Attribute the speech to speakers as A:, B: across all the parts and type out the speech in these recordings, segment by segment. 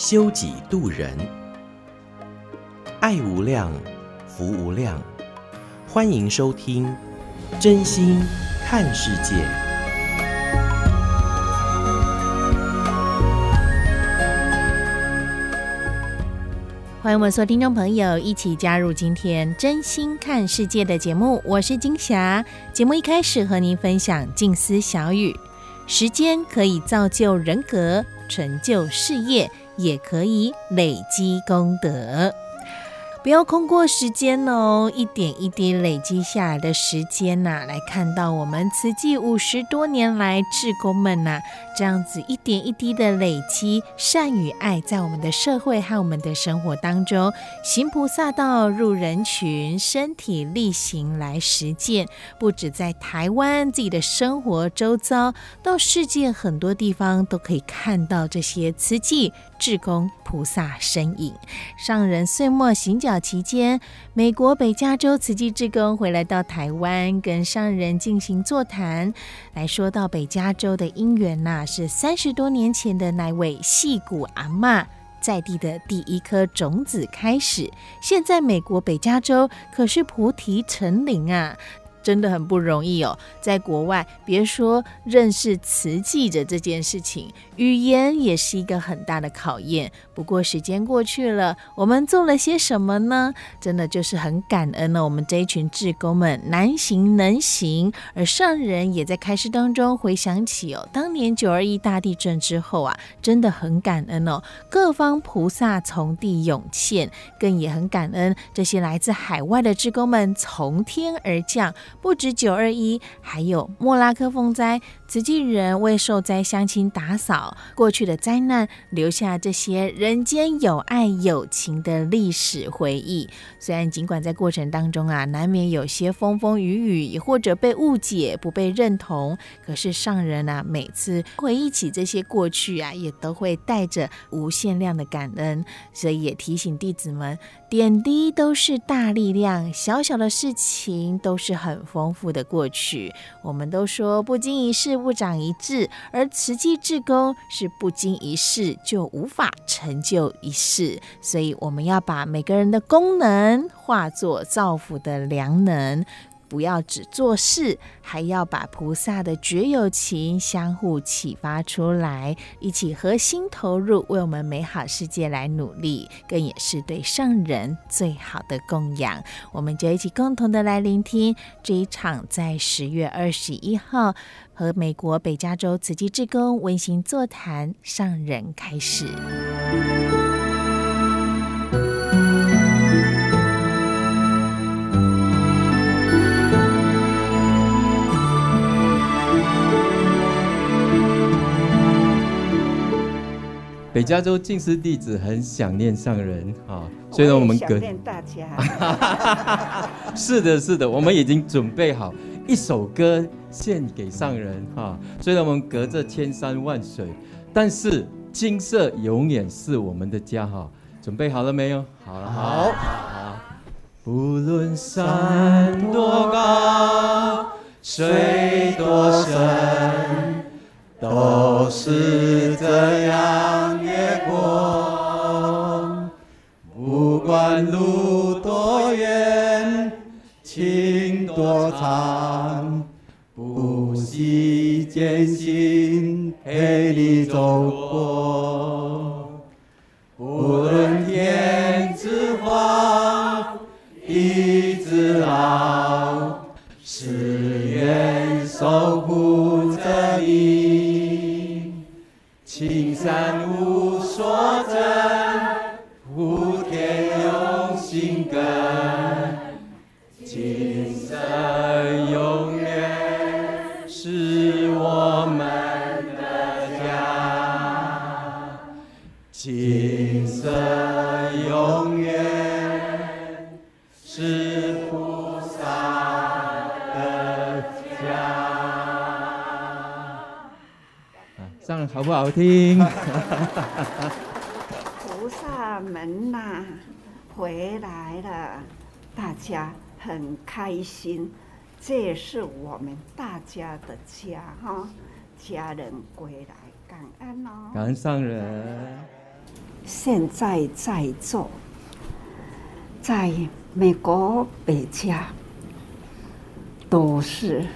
A: 修己度人，爱无量，福无量，欢迎收听真心看世界，
B: 欢迎我们所有听众朋友一起加入今天真心看世界的节目。我是金霞。节目一开始和您分享静思小语：时间可以造就人格，成就事业，也可以累积功德。不要空过时间哦，一点一滴累积下来的时间呐、来看到我们慈济五十多年来志工们呐、啊，这样子一点一滴的累积善与爱，在我们的社会和我们的生活当中，行菩萨道，入人群，身体力行来实践，不止在台湾自己的生活周遭，到世界很多地方都可以看到这些慈济至公菩萨身影。上人岁末行脚期间，美国北加州慈济志工回来到台湾，跟上人进行座谈，来说到北加州的因缘呐，是三十多年前的那位戏骨阿嬷在地的第一颗种子开始，现在美国北加州可是菩提成林啊。真的很不容易哦，在国外，别说认识词记者这件事情，语言也是一个很大的考验。不过时间过去了，我们做了些什么呢？真的就是很感恩呢。我们这一群志工们难行能行，而上人也在开示当中回想起哦，当年九二一大地震之后啊，真的很感恩哦，各方菩萨从地涌现，更也很感恩这些来自海外的志工们从天而降。不止九二一，还有莫拉克风灾，慈济人为受灾乡亲打扫过去的灾难，留下这些人间有爱有情的历史回忆。虽然尽管在过程当中啊，难免有些风风雨雨，或者被误解、不被认同，可是上人啊，每次回忆起这些过去啊，也都会带着无限量的感恩，所以也提醒弟子们。点滴都是大力量，小小的事情都是很丰富的过去。我们都说不经一事不长一智，而慈济志工是不经一事就无法成就一事，所以我们要把每个人的功能化作造福的良能。不要只做事，还要把菩萨的觉有情相互启发出来，一起核心投入，为我们美好世界来努力，更也是对上人最好的供养。我们就一起共同的来聆听这一场在十月二十一号和美国北加州慈济志工温馨座谈，上人开始。
C: 北加州静思弟子很想念上人啊，所以呢，我们想
D: 念大家。
C: 是的，是的，我们已经准备好一首歌献给上人哈。虽然我们隔着千山万水，但是金色永远是我们的家哈。准备好了没有？好了，好，好。不论山多高，水多深。都是这样越过，不管路多远，情多长，艰辛陪你走过。无论天之荒，地之老，誓愿守护着你。青山无永远是菩萨的家。唱得好不好听？
D: 菩萨们呐、啊，回来了，大家很开心。这是我们大家的家哈，家人归来，感恩哦。
C: 感恩上人。
D: 现在在做，在美国北加，都是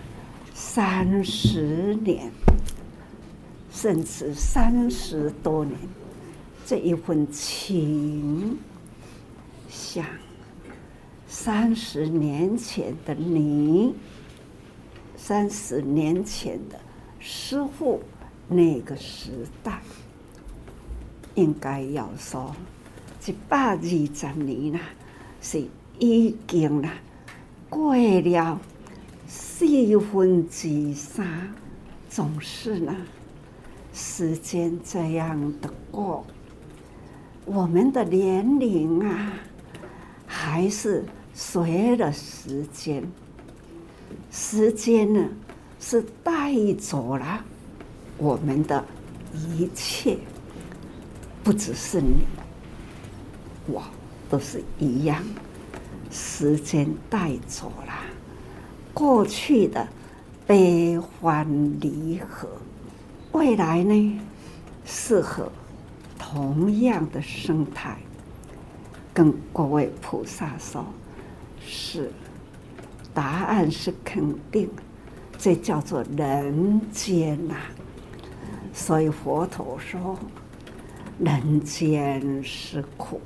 D: 三十年，甚至三十多年，这一份情，像。三十年前的你，三十年前的师傅，那个时代，应该要说一百二十年了，是已经了过了四分之三，总是呢，时间这样的过，我们的年龄啊，还是。随着时间，时间呢是带走了我们的一切，不只是你，我都是一样。时间带走了过去的悲欢离合，未来呢适合同样的生态，跟各位菩萨说。是，答案是肯定，这叫做人间呐、啊。所以佛陀说，人间是苦，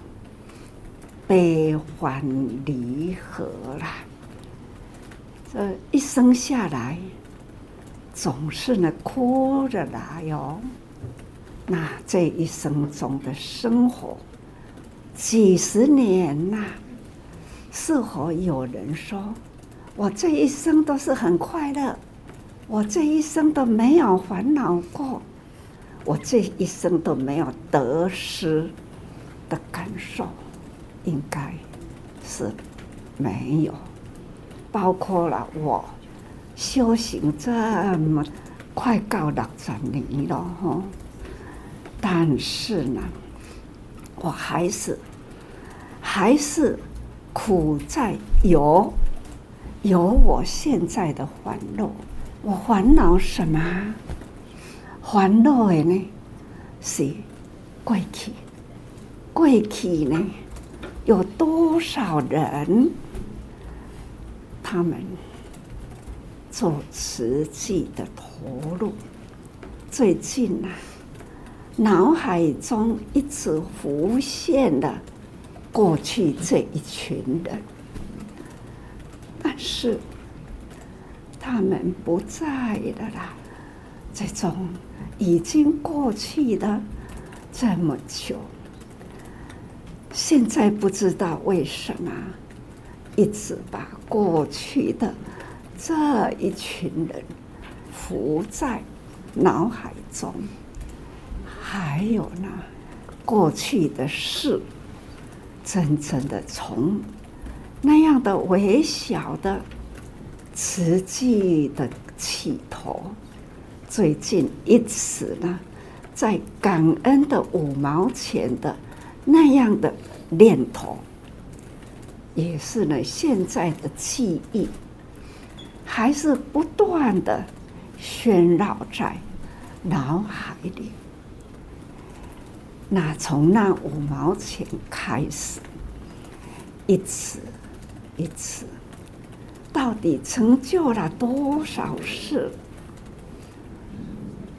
D: 悲欢离合啦。这一生下来，总是呢哭着来哟、那这一生中的生活，几十年呐、是否有人说，我这一生都是很快乐，我这一生都没有烦恼过，我这一生都没有得失的感受？应该是没有。包括了我修行这么快到六十年了哈，但是呢，我还是还是。苦在有，有我现在的烦恼。我烦恼什么？烦恼的呢？是过去。过去呢？有多少人？他们做慈济的投入。最近啊，脑海中一直浮现的。过去这一群人，但是他们不在了啦。这种已经过去的这么久，现在不知道为什么，一直把过去的这一群人浮在脑海中，还有呢，过去的事。真正的从那样的微小的实际的起头，最近一次呢，在感恩的五毛钱的那样的念头，也是呢现在的记忆，还是不断的喧绕在脑海里。那从那五毛钱开始，一次一次，到底成就了多少事？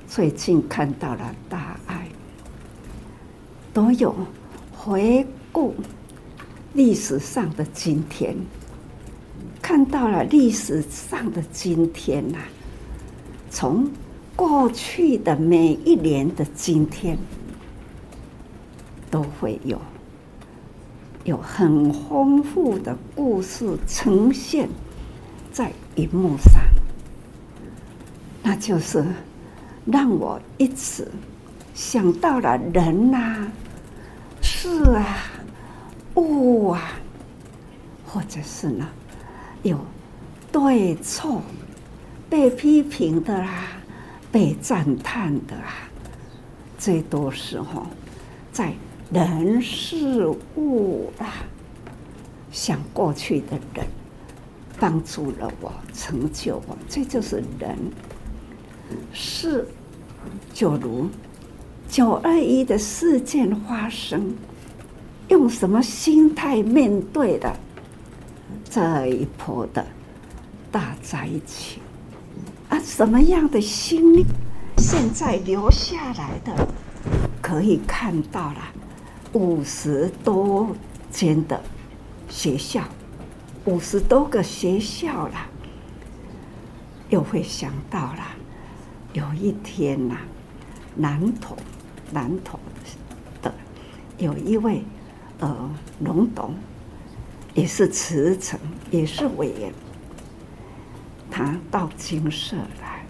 D: 最近看到了大爱，都有回顾历史上的今天，看到了历史上的今天呐，从过去的每一年的今天。都会有有很丰富的故事呈现在荧幕上，那就是让我一直想到了人呐，事啊、物啊，或者是呢有对错、被批评的啦、被赞叹的啊，这都是哈在人事物啊，想过去的人帮助了我，成就我，这就是人。事，就如。九二一的事件发生，用什么心态面对的这一波的大灾情啊？什么样的心现在留下来的，可以看到了五十多间的学校，五十多个学校了，又会想到了有一天呐，南投。南投的有一位呃龙董，也是慈诚，也是委员，他到精舍来，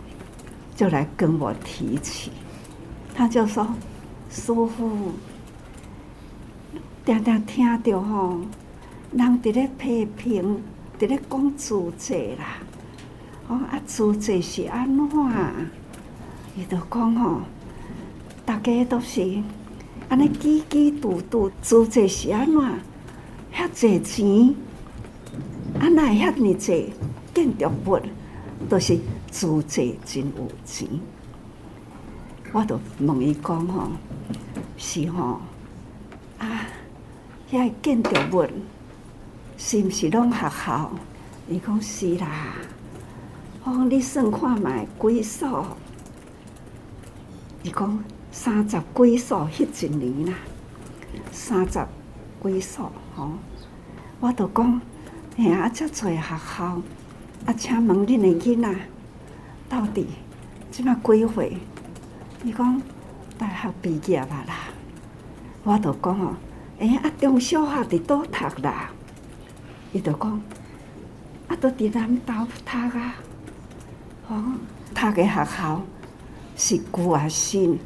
D: 就来跟我提起，他就说：“师父，常常听到吼，人伫咧批评，伫咧讲自济啦，哦啊，自济是安怎？伊就讲吼。”大家都是安尼，叽叽嘟嘟，自济是安怎？遐济钱，啊那遐尼济建筑物，都是租借真有钱。我都问伊讲吼，是吼啊？遐建筑物是毋是拢学校？伊讲是啦。哦，你算看觅几所？伊讲。三十几所，迄一年啦，三十几所，吼！我都讲，哎呀，遮济学校，啊，请问恁的囡仔到底即马几岁？伊讲大学毕业啊啦。我都讲哦，哎，啊，中小学伫倒读啦？伊就讲，啊，都伫南投读啊，哦，读个学校是旧啊新。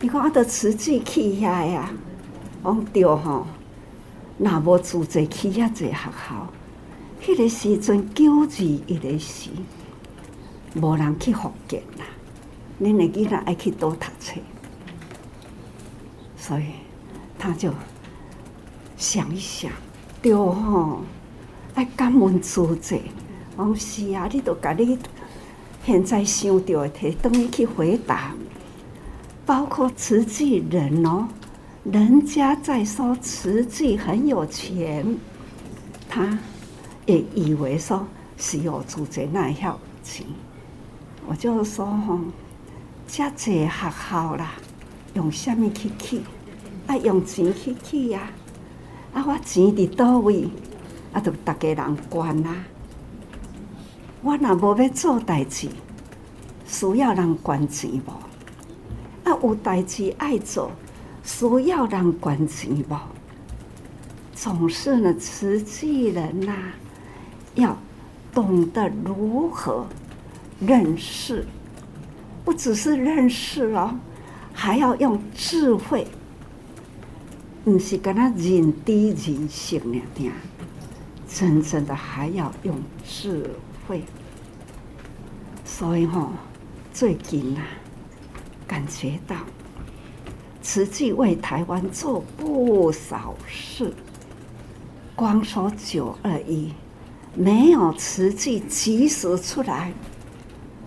D: 你看，我都慈济去遐呀，讲对吼，若无自济去遐济学校，迄个时阵九二一个时，无人去福建啦。恁的囡仔爱去倒读册，所以他就想一想，对吼，爱感恩自济。讲是啊，你都家己现在想到的，摕等于去回答。包括慈济人哦，人家在说慈济很有钱，他也以为说是有自济那一条钱。我就说吼，遮济学校啦，用什么去去？啊，用钱去去呀？啊，我钱伫倒位？啊，就大家人管啦。我若无要做代志，需要人捐钱无？啊，有代志爱做，需要人关心不？总是呢，慈济人呐、要懂得如何认识，不只是认识哦，还要用智慧，不是跟他人低人性那点，真正的还要用智慧。会所以哈、最近、啊。感觉到慈济为台湾做不少事，光说九二一，没有慈济及时出来，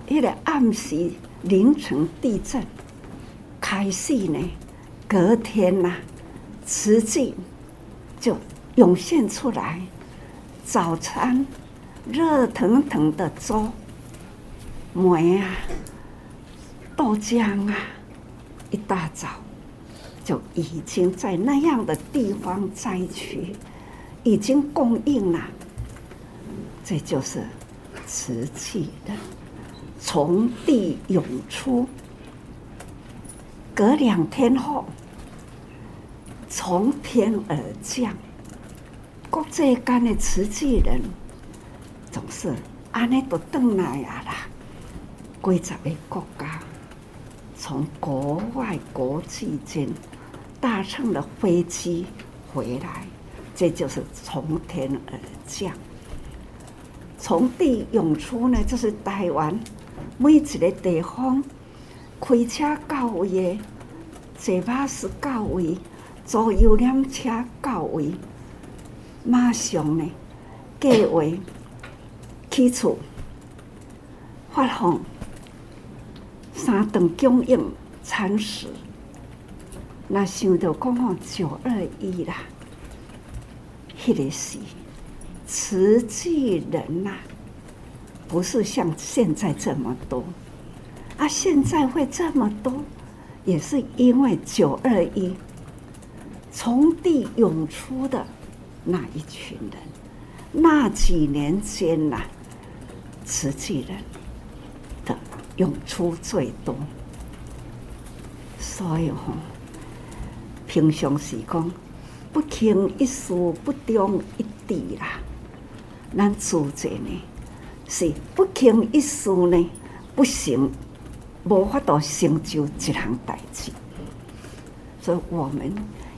D: 一个暗时凌晨地震开始呢，隔天呐、啊，慈济就涌现出来，早餐热腾腾的粥，梅啊。豆浆啊，一大早就已经在那样的地方灾区已经供应了。这就是瓷器的从地涌出。隔两天后，从天而降。国际间的瓷器人总是安尼都转来啊啦，几十个国家。从国外、国际间搭乘了飞机回来，这就是从天而降。从地涌出呢，就是台湾每一个地方开车到位的，坐巴士到位，坐游览车到位，马上呢，计划起厝发放三顿供应餐食。那想到讲吼九二一啦，迄个是。慈济人呐、不是像现在这么多，啊，现在会这么多，也是因为九二一从地涌出的那一群人，那几年间呐、慈济人的涌出最多，所以吼，平常时讲不轻一粟，不重一滴啦。咱自者呢，是不轻一粟呢，不行，无法度成就一项代志。所以我们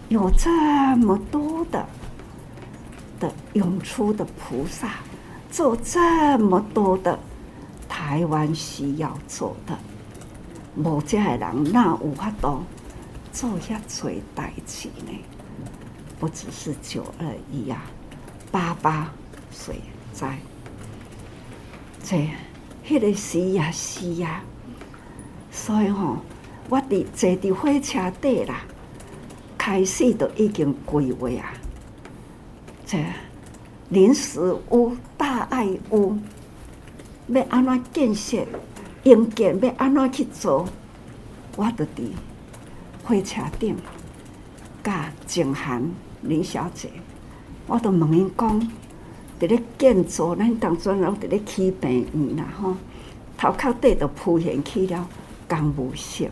D: 有这么多的的涌出的菩萨，做这么多的台湾需要做的，无这的人哪有法度做遐多代志呢？不只是九二一啊，八八。所以在这迄个时呀时呀，所以吼，我伫坐伫火车底啦，开始都已经规划啊。这临时屋、大爱屋要安怎建设、营建要安怎去做，我都伫火车顶，甲静涵林小姐，我都问因讲。伫咧建筑，咱当阵拢伫咧起病院啦吼，头壳底都浮现起了公务室，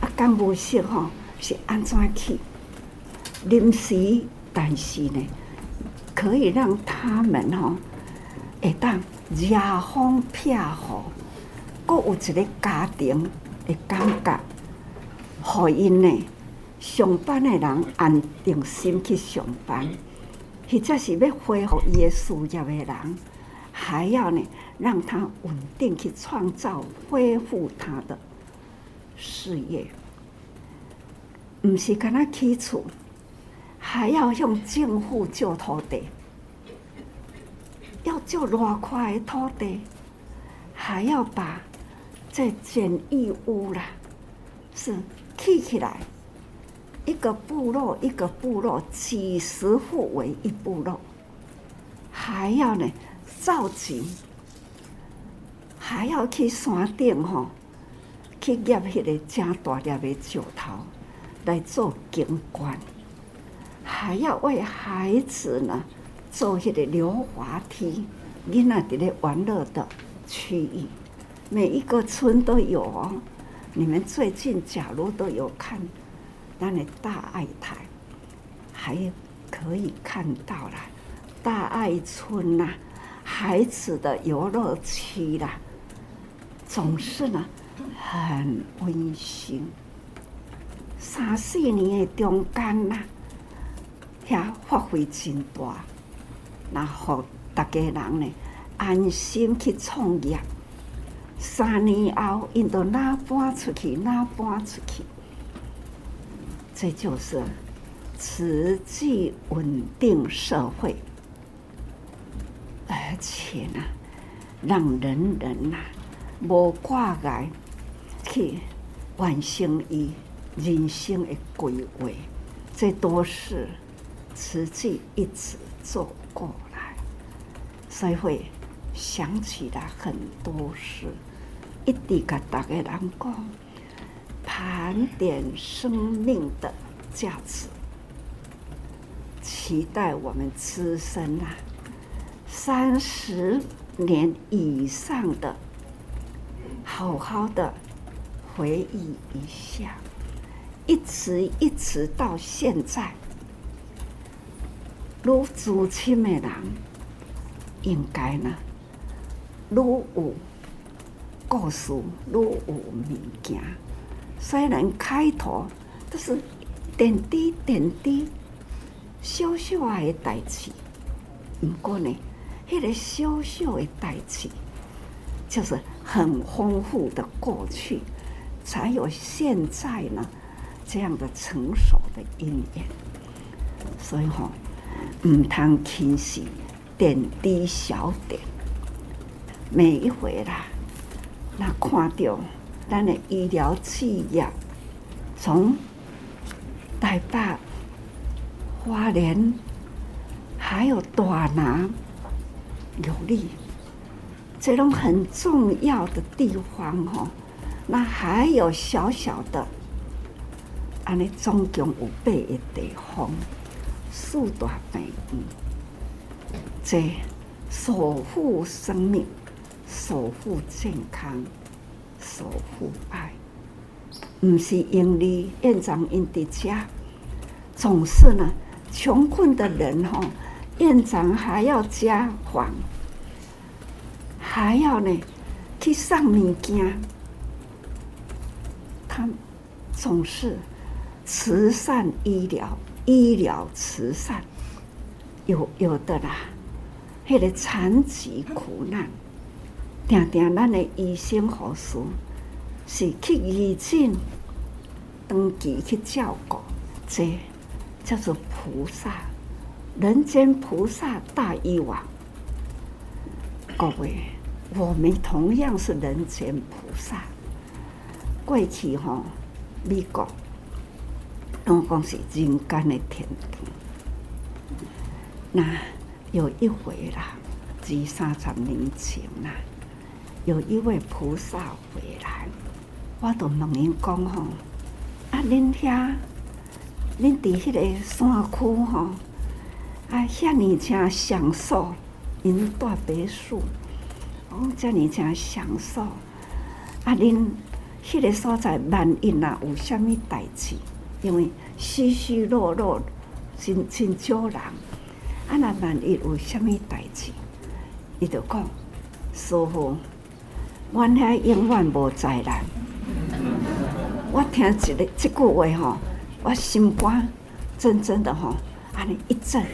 D: 啊，公务室吼是安怎去？临时，但是呢，可以让他们吼会当遮风避雨，阁有一个家庭的感觉，互因呢上班的人安定心去上班。或者是要恢复伊的事业的人，还要呢让他稳定去创造、恢复他的事业。不是跟他起厝，还要向政府借土地，要借偌块的土地，还要把这简易屋啦是起起来。一个部落，一个部落，几十户为一部落，还要呢造景，还要去山顶吼，去叶迄个正大粒的石头来做景观，还要为孩子呢做迄个溜滑梯，囡仔伫咧玩乐的区域，每一个村都有哦。你们最近假如都有看。咱的大爱台还可以看到了大爱村呐，孩子的游乐区啦，总是呢很温馨。三四年的中间呐，遐发挥真大，然后大家人呢安心去创业。三年后，因都哪搬出去，哪搬出去。这就是持续稳定社会，而且呢，让人人呐无挂碍去完成伊人生的规划，这都是慈济一直做过来，所以会想起来很多事，一直跟大家人讲。盘点生命的价值，期待我们此生啊，三十年以上的，好好的回忆一下，一直一直到现在，如祖亲的人，应该呢，如有故事，如有物件。虽然开头都是点滴点滴小小的代志，不过呢，那个小小的代志，就是很丰富的过去，才有现在呢这样的成熟的因缘。所以吼，唔通轻视点滴小点，每一回啦，那看到咱的医疗企业从。台北、花莲，还有大南、有利，这种很重要的地方哦。那还有小小的，安尼总共有八个地方，四大美园，这守护生命、守护健康、守护爱。毋是因为院长因的家，总是呢，穷困的人吼，院长还要家访，还要呢去送物件，他总是慈善医疗，医疗慈善，有有的啦，那个残疾苦难，定定咱的医生护士。是去医诊、登记去照顾，这叫做菩萨，人间菩萨大医王。各位，我们同样是人间菩萨。过去吼，美国拢讲是人间的天堂。那有一回啦，二三十年前啦，有一位菩萨回来。我都问因讲吼，啊，恁遐，恁伫迄个山区吼，啊，遐尔正享受，因住别墅，哦，遮尔正享受，啊，恁迄个所在万一呐有啥物代志，因为虚虚弱弱，真真少人，啊，那万一有啥物代志，伊就讲，师父，阮遐永远无灾难。我听一个这句话吼，我心肝真真的吼，安尼一震，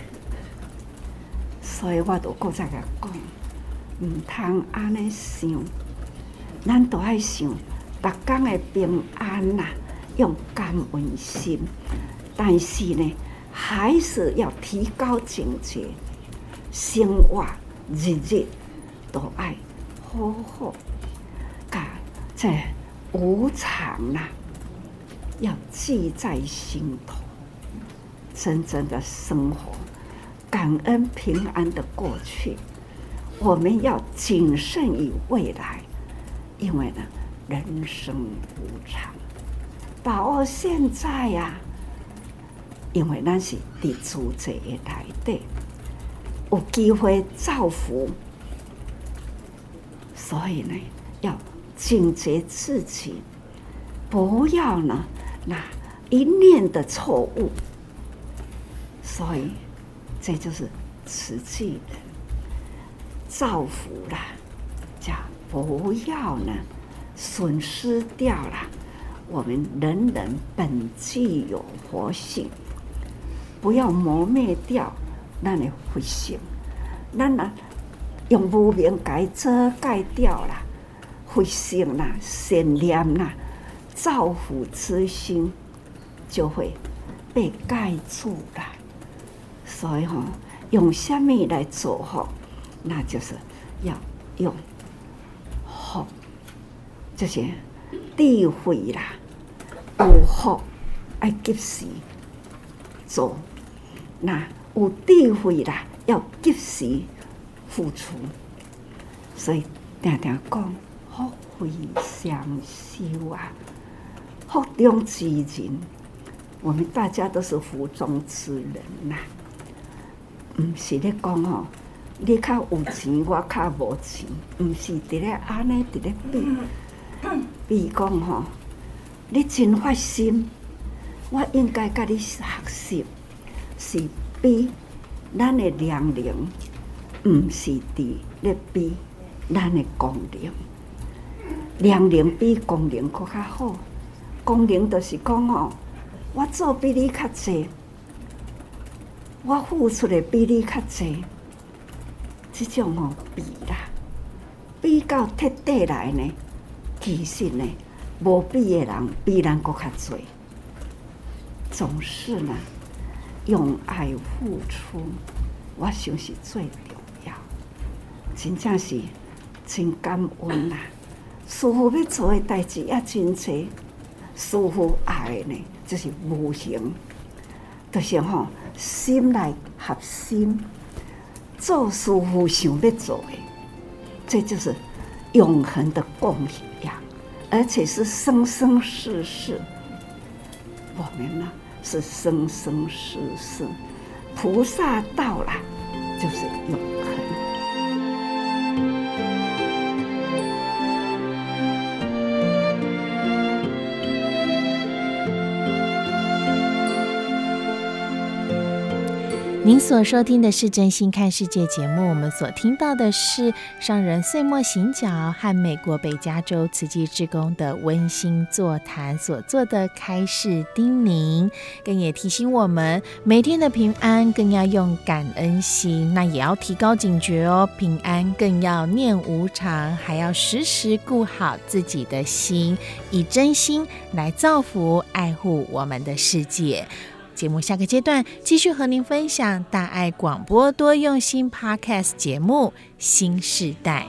D: 所以我都搁再甲讲，毋通安尼想，咱都爱想，逐工的平安呐，用感恩心，但是呢，还是要提高警觉，生活日日都爱好好，甲这无常呐。要记在心头，真正的生活，感恩平安的过去。我们要谨慎于未来，因为呢，人生无常，把握现在呀、啊。因为那是地主者来的，有机会造福，所以呢，要警觉自己，不要呢。那一念的错误，所以这就是慈济人造福啦，叫不要呢损失掉了我们人人本具有活性，不要磨灭掉那的慧性，那呢用无明给遮盖掉了慧性啦、善念啦。造福之心就会被盖住了，所以哈，用什么来做哈？那就是要用好这些智慧啦，有福爱及时做，那有智慧啦，要及时付出，所以常常讲福慧双修啊。福中之人，我们大家都是福中之人呐。不是咧讲哦，你较有钱，我较无钱，不是伫咧安尼伫咧比。比讲吼，你真发心，我应该甲你学习，是比咱的良龄，毋是伫咧比咱的功龄。良龄比功龄搁较好。功能就是讲哦，我做比你较济，我付出的比你较济，这种哦比啦，比较彻底来呢，其实呢，无比的人比咱阁较济，总是呢，用爱付出，我想是最重要，真正是真感恩呐、啊。师傅要做的代志也真多，师傅爱的呢，就是无形，就是吼心内合心，做师傅想要做的，这就是永恒的供养，而且是生生世世。我们呢是生生世世，菩萨到了，就是永
B: 您所收听的是《真心看世界》节目，我们所听到的是上人岁末行脚和美国北加州慈济志工的温馨座谈所做的开示叮咛，更也提醒我们每天的平安更要用感恩心，那也要提高警觉哦。平安更要念无常，还要时时顾好自己的心，以真心来造福爱护我们的世界。节目下个阶段继续和您分享大爱广播多用心 Podcast 节目《新时代》。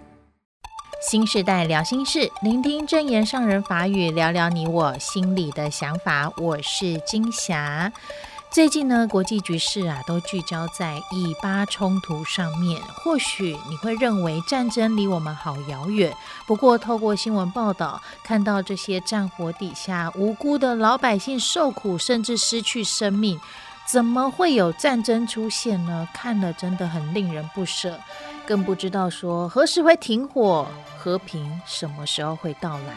B: 新时代聊心事，聆听证严上人法语，聊聊你我心里的想法。我是金霞。最近呢，国际局势啊，都聚焦在以巴冲突上面。或许你会认为战争离我们好遥远，不过透过新闻报道，看到这些战火底下无辜的老百姓受苦，甚至失去生命，怎么会有战争出现呢？看了真的很令人不舍，更不知道说何时会停火。和平什么时候会到来？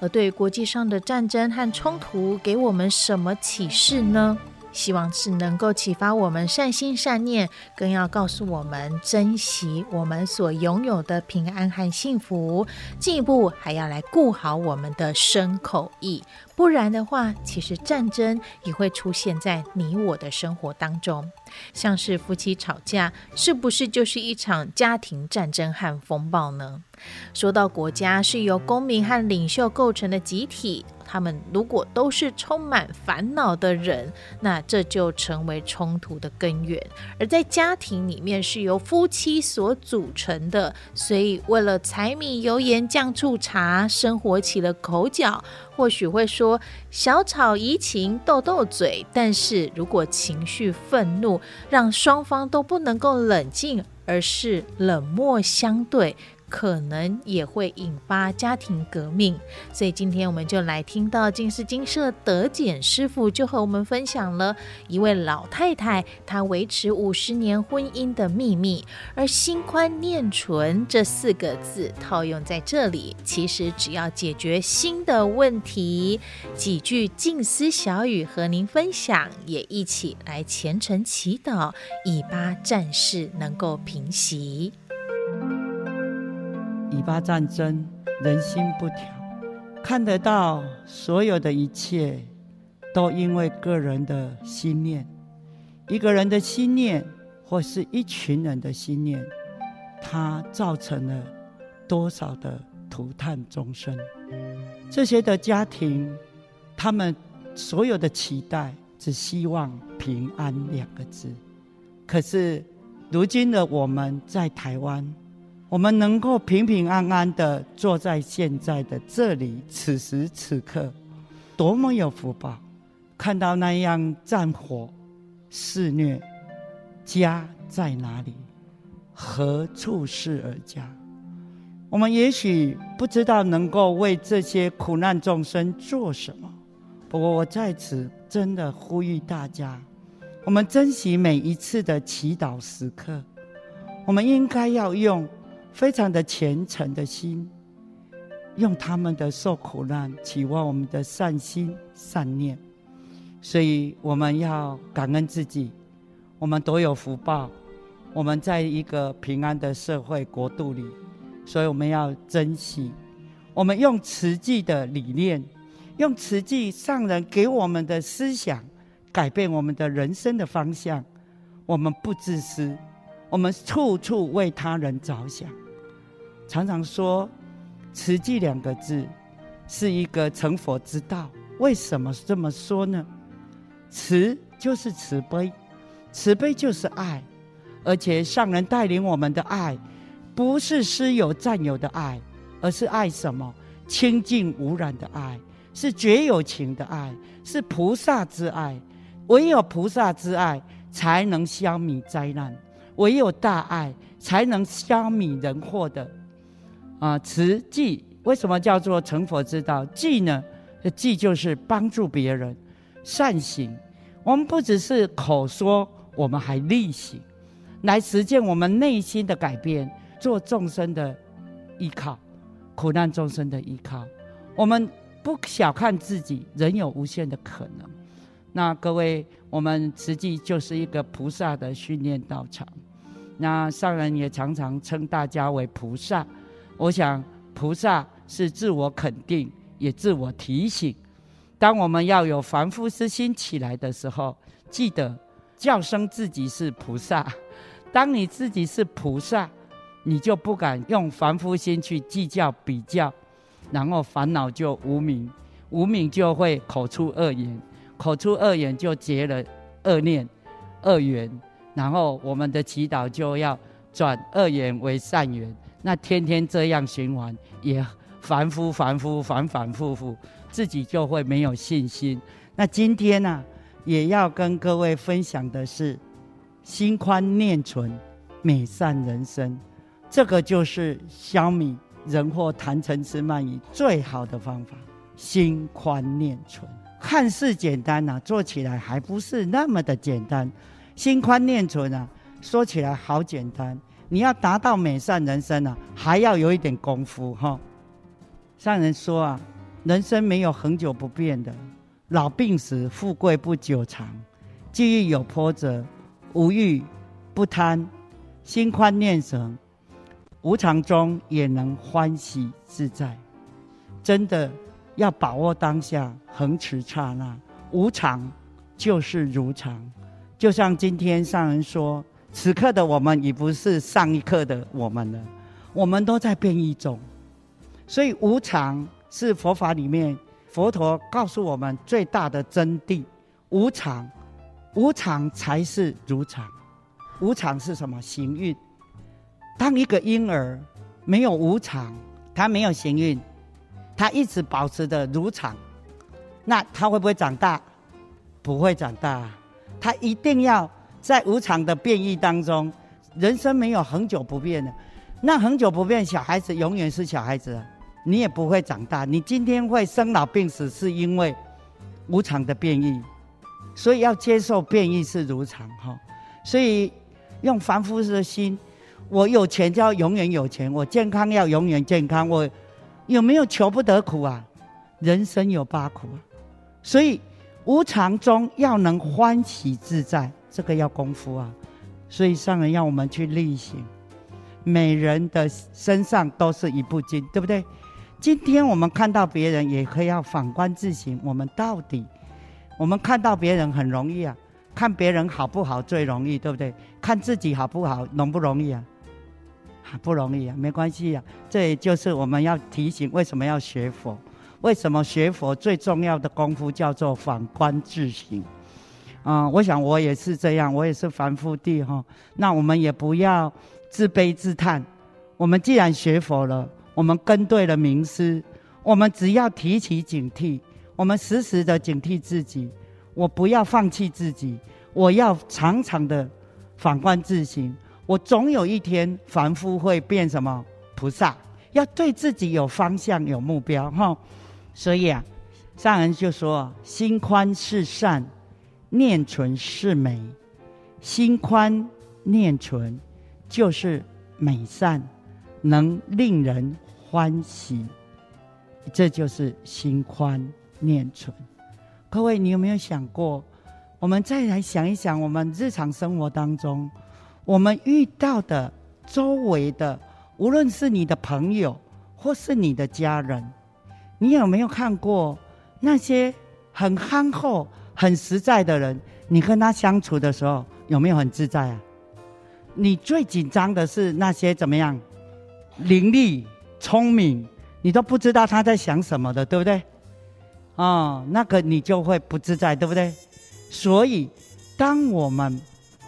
B: 而对国际上的战争和冲突，给我们什么启示呢？希望是能够启发我们善心善念，更要告诉我们珍惜我们所拥有的平安和幸福。进一步还要来顾好我们的身口意，不然的话，其实战争也会出现在你我的生活当中。像是夫妻吵架，是不是就是一场家庭战争和风暴呢？说到国家是由公民和领袖构成的集体。他们如果都是充满烦恼的人，那这就成为冲突的根源。而在家庭里面是由夫妻所组成的，所以为了柴米油盐酱醋茶，生活起了口角，或许会说小吵怡情，斗斗嘴。但是如果情绪愤怒，让双方都不能够冷静，而是冷漠相对。可能也会引发家庭革命。所以今天我们就来听到近思金舍德简师傅就和我们分享了一位老太太她维持五十年婚姻的秘密。而心宽念纯这四个字套用在这里，其实只要解决心的问题。几句静思小语和您分享，也一起来虔诚祈祷，以巴战事能够平息。
E: 以巴战争，人心不调，看得到所有的一切，都因为个人的心念，一个人的心念，或是一群人的心念，它造成了多少的涂炭众生？这些的家庭，他们所有的期待，只希望平安两个字。可是，如今的我们在台湾。我们能够平平安安的坐在现在的这里，此时此刻，多么有福报！看到那样战火肆虐，家在哪里？何处是儿家？我们也许不知道能够为这些苦难众生做什么，不过我在此真的呼吁大家，我们珍惜每一次的祈祷时刻，我们应该要用。非常的虔诚的心，用他们的受苦难，期望我们的善心善念，所以我们要感恩自己，我们都有福报，我们在一个平安的社会国度里，所以我们要珍惜，我们用慈济的理念，用慈济上人给我们的思想，改变我们的人生的方向，我们不自私。我们处处为他人着想，常常说“慈济”两个字是一个成佛之道。为什么这么说呢？慈就是慈悲，慈悲就是爱，而且上人带领我们的爱，不是私有占有的爱，而是爱什么？清净无染的爱，是绝有情的爱，是菩萨之爱。唯有菩萨之爱，才能消弭灾难。唯有大爱才能消弭人祸的啊！慈济为什么叫做成佛之道？济呢？济就是帮助别人，善行。我们不只是口说，我们还力行，来实践我们内心的改变，做众生的依靠，苦难众生的依靠。我们不小看自己，人有无限的可能。那各位，我们慈济就是一个菩萨的训练道场。那上人也常常称大家为菩萨，我想菩萨是自我肯定，也自我提醒。当我们要有凡夫之心起来的时候，记得叫声自己是菩萨。当你自己是菩萨，你就不敢用凡夫心去计较比较，然后烦恼就无明，无明就会口出恶言，口出恶言就结了恶念、恶缘。然后我们的祈祷就要转恶缘为善缘，那天天这样循环，也反复反复反反复复，自己就会没有信心。那今天呢、也要跟各位分享的是，心宽念存，美善人生，这个就是消弭人祸贪嗔痴慢疑最好的方法。心宽念存，看似简单呐、做起来还不是那么的简单。心宽念存啊，说起来好简单，你要达到美善人生啊，还要有一点功夫哈。上人说啊，人生没有恒久不变的，老病死，富贵不久长，际遇有波折，无欲不贪，心宽念纯，无常中也能欢喜自在。真的要把握当下，恒持刹那，无常就是如常。就像今天上人说，此刻的我们已不是上一刻的我们了，我们都在变异中。所以无常是佛法里面佛陀告诉我们最大的真谛。无常，无常才是如常。无常是什么？行运。当一个婴儿没有无常，他没有行运，他一直保持着如常，那他会不会长大？不会长大。他一定要在无常的变异当中，人生没有恒久不变的。那恒久不变，小孩子永远是小孩子，你也不会长大。你今天会生老病死，是因为无常的变异，所以要接受变异是如常哈。所以用凡夫的心，我有钱就要永远有钱，我健康要永远健康，我有没有求不得苦啊？人生有八苦啊，所以无常中要能欢喜自在，这个要功夫啊。所以上人要我们去力行。每人的身上都是一部经，对不对？今天我们看到别人，也可以要反观自省。我们到底，我们看到别人很容易啊，看别人好不好最容易，对不对？看自己好不好容不容易啊？不容易啊，没关系啊。这也就是我们要提醒，为什么要学佛？为什么学佛最重要的功夫叫做反观自省？啊、嗯，我想我也是这样，我也是凡夫地哈。那我们也不要。自卑自叹，我们既然学佛了，我们跟对了名师，我们只要提起警惕，我们时时的警惕自己，我不要放弃自己，我要常常的反观自省，我总有一天凡夫会变什么菩萨，要对自己有方向有目标哈。所以啊，上人就说：心宽是善，念纯是美，心宽念纯。就是美善，能令人欢喜，这就是心宽念纯。各位，你有没有想过？我们再来想一想，我们日常生活当中，我们遇到的周围的，无论是你的朋友或是你的家人，你有没有看过那些很憨厚、很实在的人？你跟他相处的时候，有没有很自在啊？你最紧张的是那些怎么样，伶俐、聪明，你都不知道他在想什么的，对不对？哦，那个你就会不自在，对不对？所以，当我们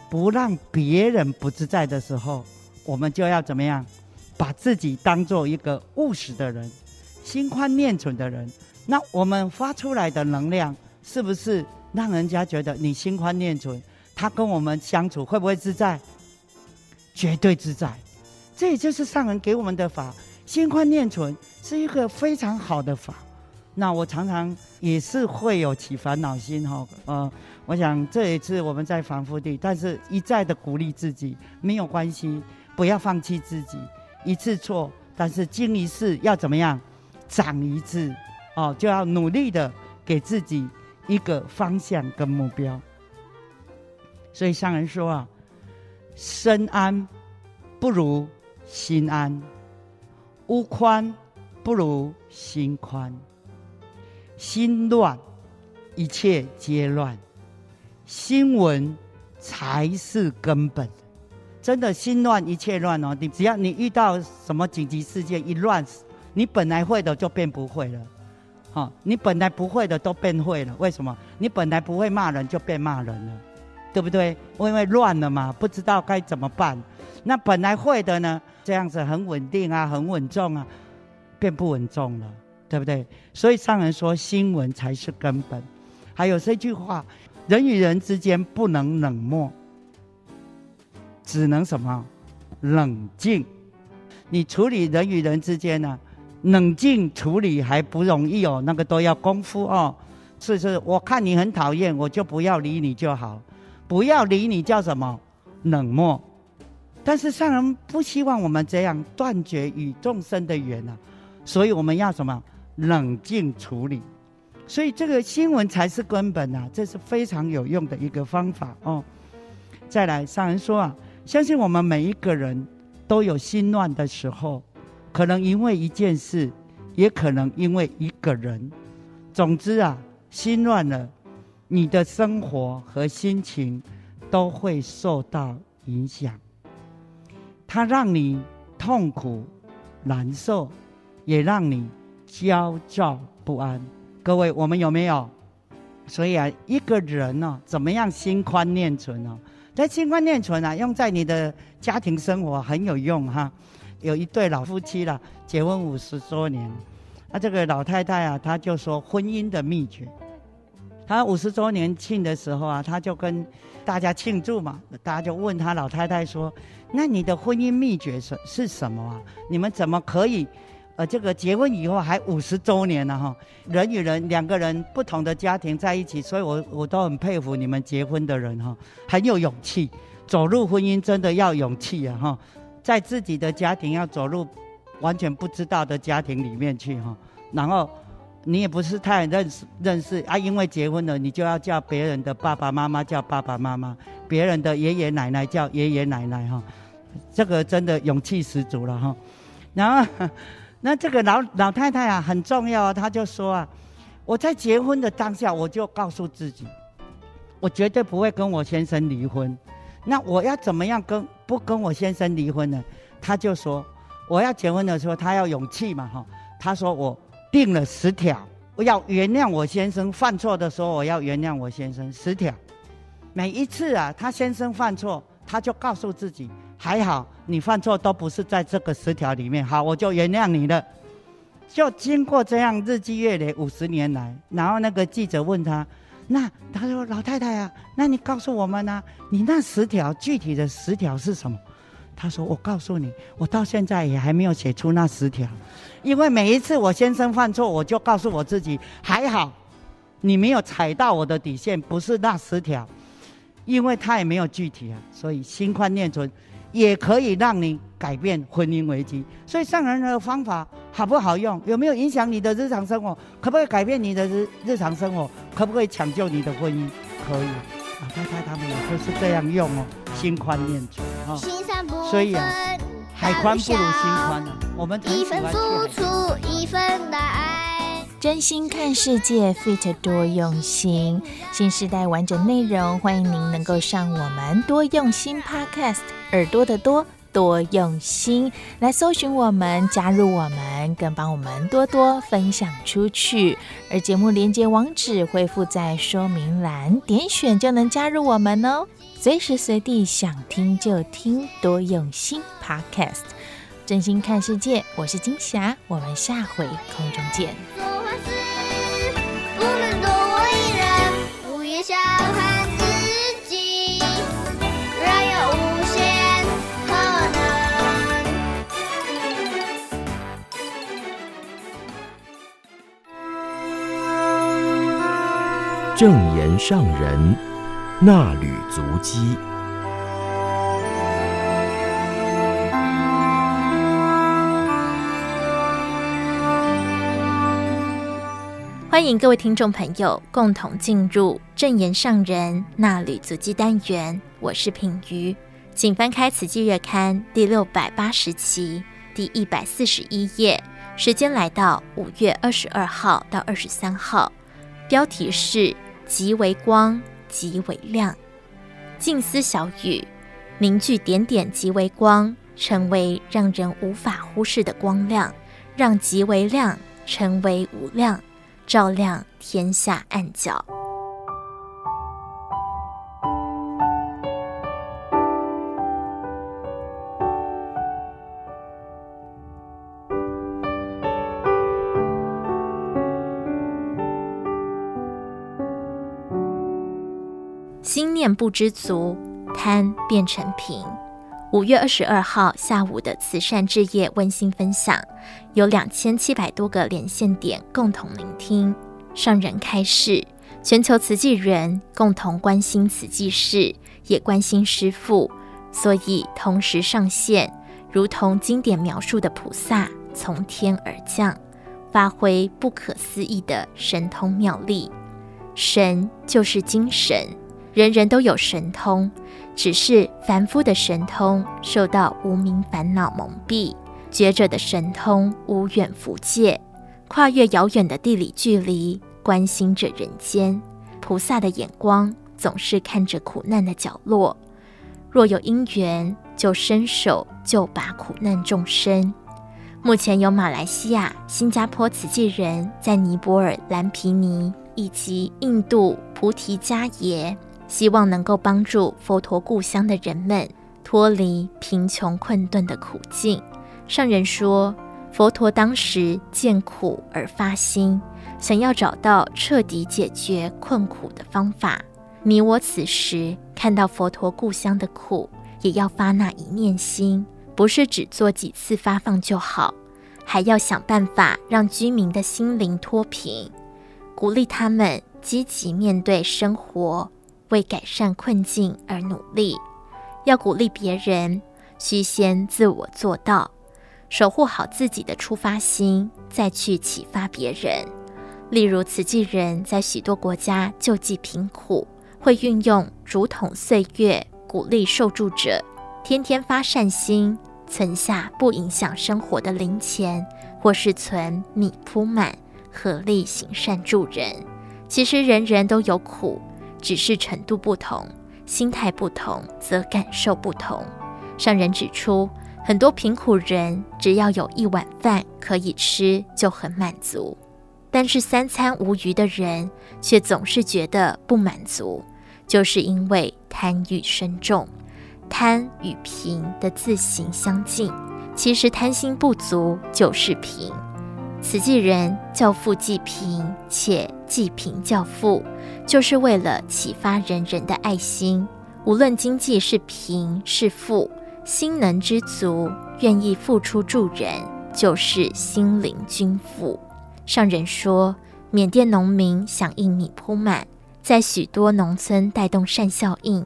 E: 不让别人不自在的时候，我们就要怎么样，把自己当做一个务实的人，心宽念准的人。那我们发出来的能量，是不是让人家觉得你心宽念存？他跟我们相处会不会自在？绝对自在，这也就是上人给我们的法。心宽念存是一个非常好的法。那我常常也是会有起烦恼心哈，呃，我想这一次我们在凡夫地，但是一再的鼓励自己，没有关系，不要放弃自己。一次错，但是经一事要怎么样？长一智，哦，就要努力的给自己一个方向跟目标。所以上人说啊。身安不如心安，屋宽不如心宽。心乱，一切皆乱；心稳才是根本。真的，心乱一切乱哦！你只要你遇到什么紧急事件一乱，你本来会的就变不会了。好，你本来不会的都变会了。为什么？你本来不会骂人就变骂人了。对不对？因为乱了嘛，不知道该怎么办。那本来会的呢，这样子很稳定啊，很稳重啊，变不稳重了，对不对？所以上人说，心稳才是根本。还有这句话：人与人之间不能冷漠，只能什么？冷静。你处理人与人之间呢、冷静处理还不容易哦，那个都要功夫哦。是是，我看你很讨厌，我就不要理你就好。不要理你叫什么冷漠，但是上人不希望我们这样断绝与众生的缘啊，所以我们要什么冷静处理，所以这个新闻才是根本啊，这是非常有用的一个方法哦。再来，上人说啊，相信我们每一个人都有心乱的时候，可能因为一件事，也可能因为一个人，总之啊，心乱了。你的生活和心情都会受到影响，它让你痛苦、难受，也让你焦躁不安。各位，我们有没有？所以啊，一个人呢、怎么样心宽念存呢、哦？在心宽念存啊，用在你的家庭生活很有用哈。有一对老夫妻了，结婚五十多年，那这个老太太啊，她就说婚姻的秘诀。她五十周年庆的时候啊，她就跟大家庆祝嘛，大家就问她老太太说：“那你的婚姻秘诀是是什么啊？你们怎么可以，呃，这个结婚以后还五十周年了哈？人与人两个人不同的家庭在一起，所以我我都很佩服你们结婚的人哈，很有勇气，走入婚姻真的要勇气啊哈，在自己的家庭要走入完全不知道的家庭里面去哈，然后。”你也不是太认识认识啊，因为结婚了，你就要叫别人的爸爸妈妈叫爸爸妈妈，别人的爷爷奶奶叫爷爷奶奶哈，这个真的勇气十足了哈。然后，那这个老老太太啊很重要啊，她就说啊，我在结婚的当下，我就告诉自己，我绝对不会跟我先生离婚。那我要怎么样跟不跟我先生离婚呢？他就说，我要结婚的时候，他要勇气嘛哈。他说我。定了十条，我要原谅我先生犯错的时候，我要原谅我先生十条。每一次啊，他先生犯错，他就告诉自己还好，你犯错都不是在这个十条里面，好，我就原谅你了。就经过这样日积月累五十年来，然后那个记者问他，那他说老太太啊，那你告诉我们呢、你那十条具体的十条是什么？他说：“我告诉你，我到现在也还没有写出那十条，因为每一次我先生犯错，我就告诉我自己还好，你没有踩到我的底线，不是那十条，因为他也没有具体啊，所以心宽念存也可以让你改变婚姻危机。所以上人的方法好不好用？有没有影响你的日常生活？可不可以改变你的日日常生活？可不可以抢救你的婚姻？可以。老太太他们也就是这样用哦，心宽念存哈。哦”所以啊，海宽不如心宽啊。我们一分付出，一分爱。
F: 真心看世界，Fit 多用心。新时代完整内容，欢迎您能够上我们多用心 Podcast，耳朵的多。多用心来搜寻我们，加入我们，更帮我们多多分享出去。而节目连接网址会附在说明栏，点选就能加入我们哦。随时随地想听就听，多用心 Podcast，真心看世界。我是金霞，我们下回空中见。
A: 正言上人那履足迹。
F: 欢迎各位听众朋友共同进入正言上人那履足迹单元。我是品瑜，请翻开《慈济月刊》第六百八十期第一百四十一页，时间来到五月二十二号到二十三号，标题是。极为光，极为亮。静思小语，凝聚点点极为光，成为让人无法忽视的光亮，让极为亮成为无量，照亮天下暗角。念不知足，贪变成贫。五月二十二号下午的慈善之夜温馨分享，有两千七百多个连线点共同聆听。上人开示，全球慈济人共同关心慈济事，也关心师父，所以同时上线，如同经典描述的菩萨从天而降，发挥不可思议的神通妙力。神就是精神。人人都有神通，只是凡夫的神通受到无明烦恼蒙蔽，觉者的神通无远弗届，跨越遥远的地理距离，关心着人间。菩萨的眼光总是看着苦难的角落，若有因缘，就伸手救拔苦难众生。目前有马来西亚、新加坡慈济人在尼泊尔蓝皮尼以及印度菩提迦耶。希望能够帮助佛陀故乡的人们脱离贫穷困顿的苦境。上人说，佛陀当时见苦而发心，想要找到彻底解决困苦的方法。你我此时看到佛陀故乡的苦，也要发那一念心，不是只做几次发放就好，还要想办法让居民的心灵脱贫，鼓励他们积极面对生活，为改善困境而努力。要鼓励别人，须先自我做到，守护好自己的出发心，再去启发别人。例如，慈济人在许多国家救济贫苦，会运用竹筒岁月鼓励受助者，天天发善心，存下不影响生活的零钱，或是存米铺满，合力行善助人。其实人人都有苦，只是程度不同。心态不同，则感受不同。上人指出，很多贫苦人只要有一碗饭可以吃就很满足，但是三餐无余的人却总是觉得不满足，就是因为贪欲深重。贪与贫的字形相近，其实贪心不足就是贫。慈济人教富济贫，且济贫教富。就是为了启发人人的爱心，无论经济是贫是富，心能知足，愿意付出助人，就是心灵均富。上人说，缅甸农民响应米铺满，在许多农村带动善效应。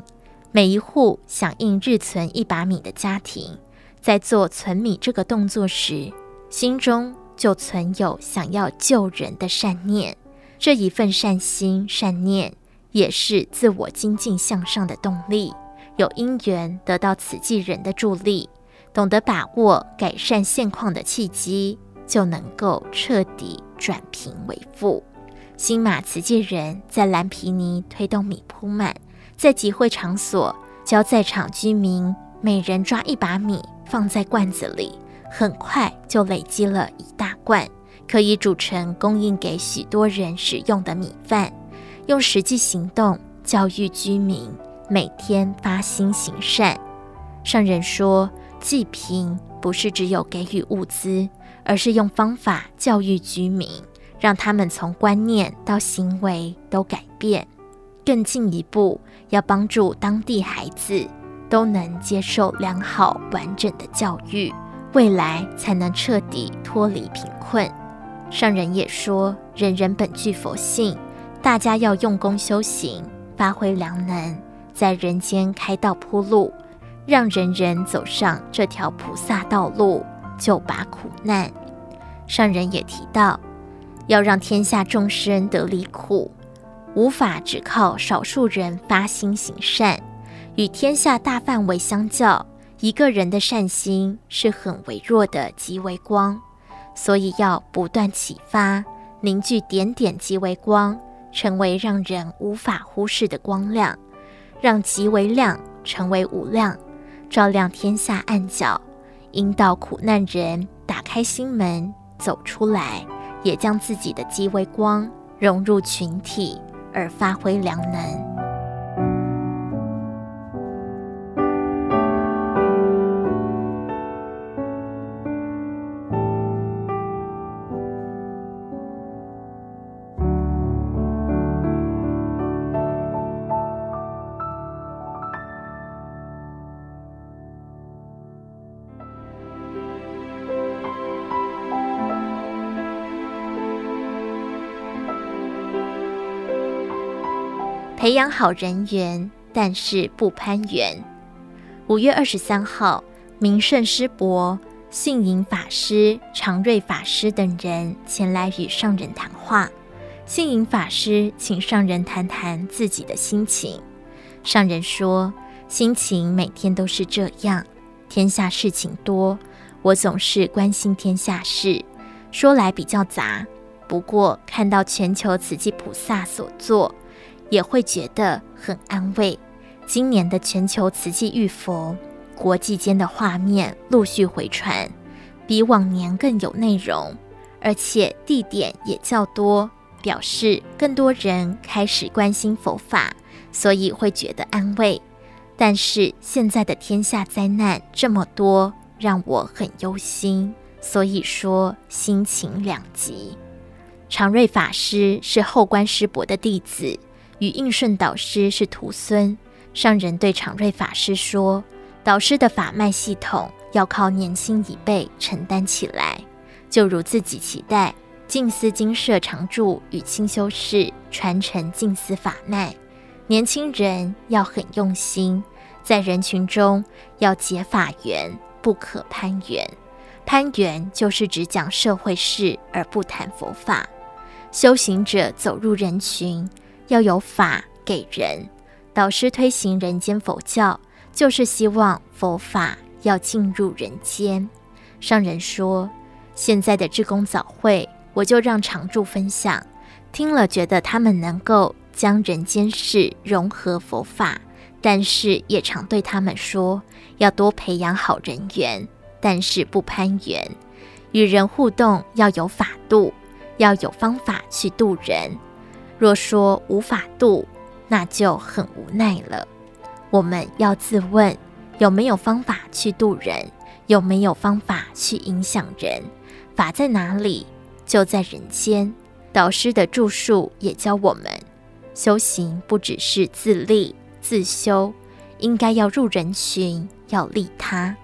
F: 每一户响应日存一把米的家庭，在做存米这个动作时，心中就存有想要救人的善念。这一份善心善念，也是自我精进向上的动力。有因缘得到慈济人的助力，懂得把握改善现况的契机，就能够彻底转贫为富。新马慈济人在蓝皮尼推动米铺满，在集会场所教在场居民每人抓一把米放在罐子里，很快就累积了一大罐。可以煮成供应给许多人使用的米饭，用实际行动教育居民，每天发心行善。上人说，济贫不是只有给予物资，而是用方法教育居民，让他们从观念到行为都改变。更进一步，要帮助当地孩子都能接受良好完整的教育，未来才能彻底脱离贫困。上人也说，人人本具佛性，大家要用功修行，发挥良能，在人间开道铺路，让人人走上这条菩萨道路，救拔苦难。上人也提到，要让天下众生得离苦，无法只靠少数人发心行善。与天下大范围相较，一个人的善心是很微弱的极微光。所以要不断启发，凝聚点点即为光，成为让人无法忽视的光亮，让极为亮成为无量，照亮天下暗角，引导苦难人打开心门走出来，也将自己的极为光融入群体而发挥良能。培养好人缘，但是不攀缘。五月二十三号，明胜师伯、信盈法师、常瑞法师等人前来与上人谈话。信盈法师请上人谈谈自己的心情。上人说：“心情每天都是这样，天下事情多，我总是关心天下事，说来比较杂。不过看到全球慈济菩萨所做。”也会觉得很安慰。今年的全球瓷器玉佛，国际间的画面陆续回传，比往年更有内容，而且地点也较多，表示更多人开始关心佛法，所以会觉得安慰。但是现在的天下灾难这么多，让我很忧心，所以说心情两极。常瑞法师是后观师伯的弟子，与应顺导师是徒孙。上人对常瑞法师说：“导师的法脉系统要靠年轻一辈承担起来，就如自己期待静思精舍常住与清修士传承静思法脉。年轻人要很用心，在人群中要结法缘，不可攀缘。攀缘就是只讲社会事而不谈佛法。修行者走入人群，要有法给人。”导师推行人间佛教，就是希望佛法要进入人间。上人说，现在的志工早会，我就让常住分享，听了觉得他们能够将人间事融合佛法，但是也常对他们说，要多培养好人缘，但是不攀缘，与人互动要有法度，要有方法去度人。若说无法度，那就很无奈了。我们要自问，有没有方法去度人？有没有方法去影响人？法在哪里？就在人间。导师的著述也教我们，修行不只是自立自修，应该要入人群，要利他。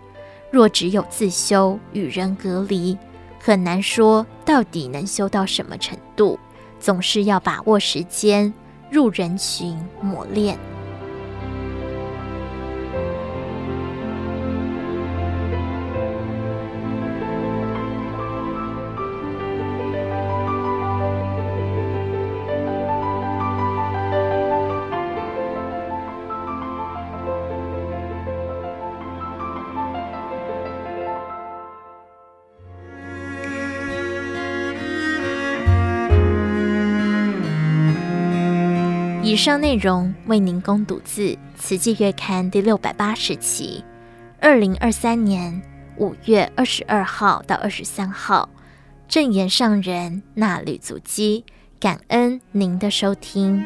F: 若只有自修，与人隔离，很难说到底能修到什么程度。总是要把握时间。入人群磨练。上内容为您供读自《慈济月刊》第六百八十期，二零二三年五月二十二号到二十三号，正言上人纳履足迹，感恩您的收听。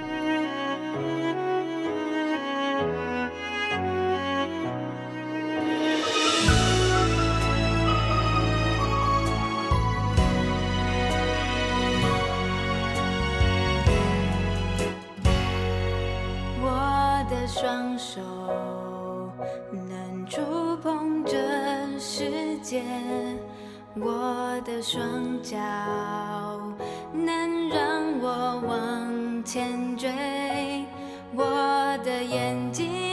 G: 我的双脚能让我往前追，我的眼睛。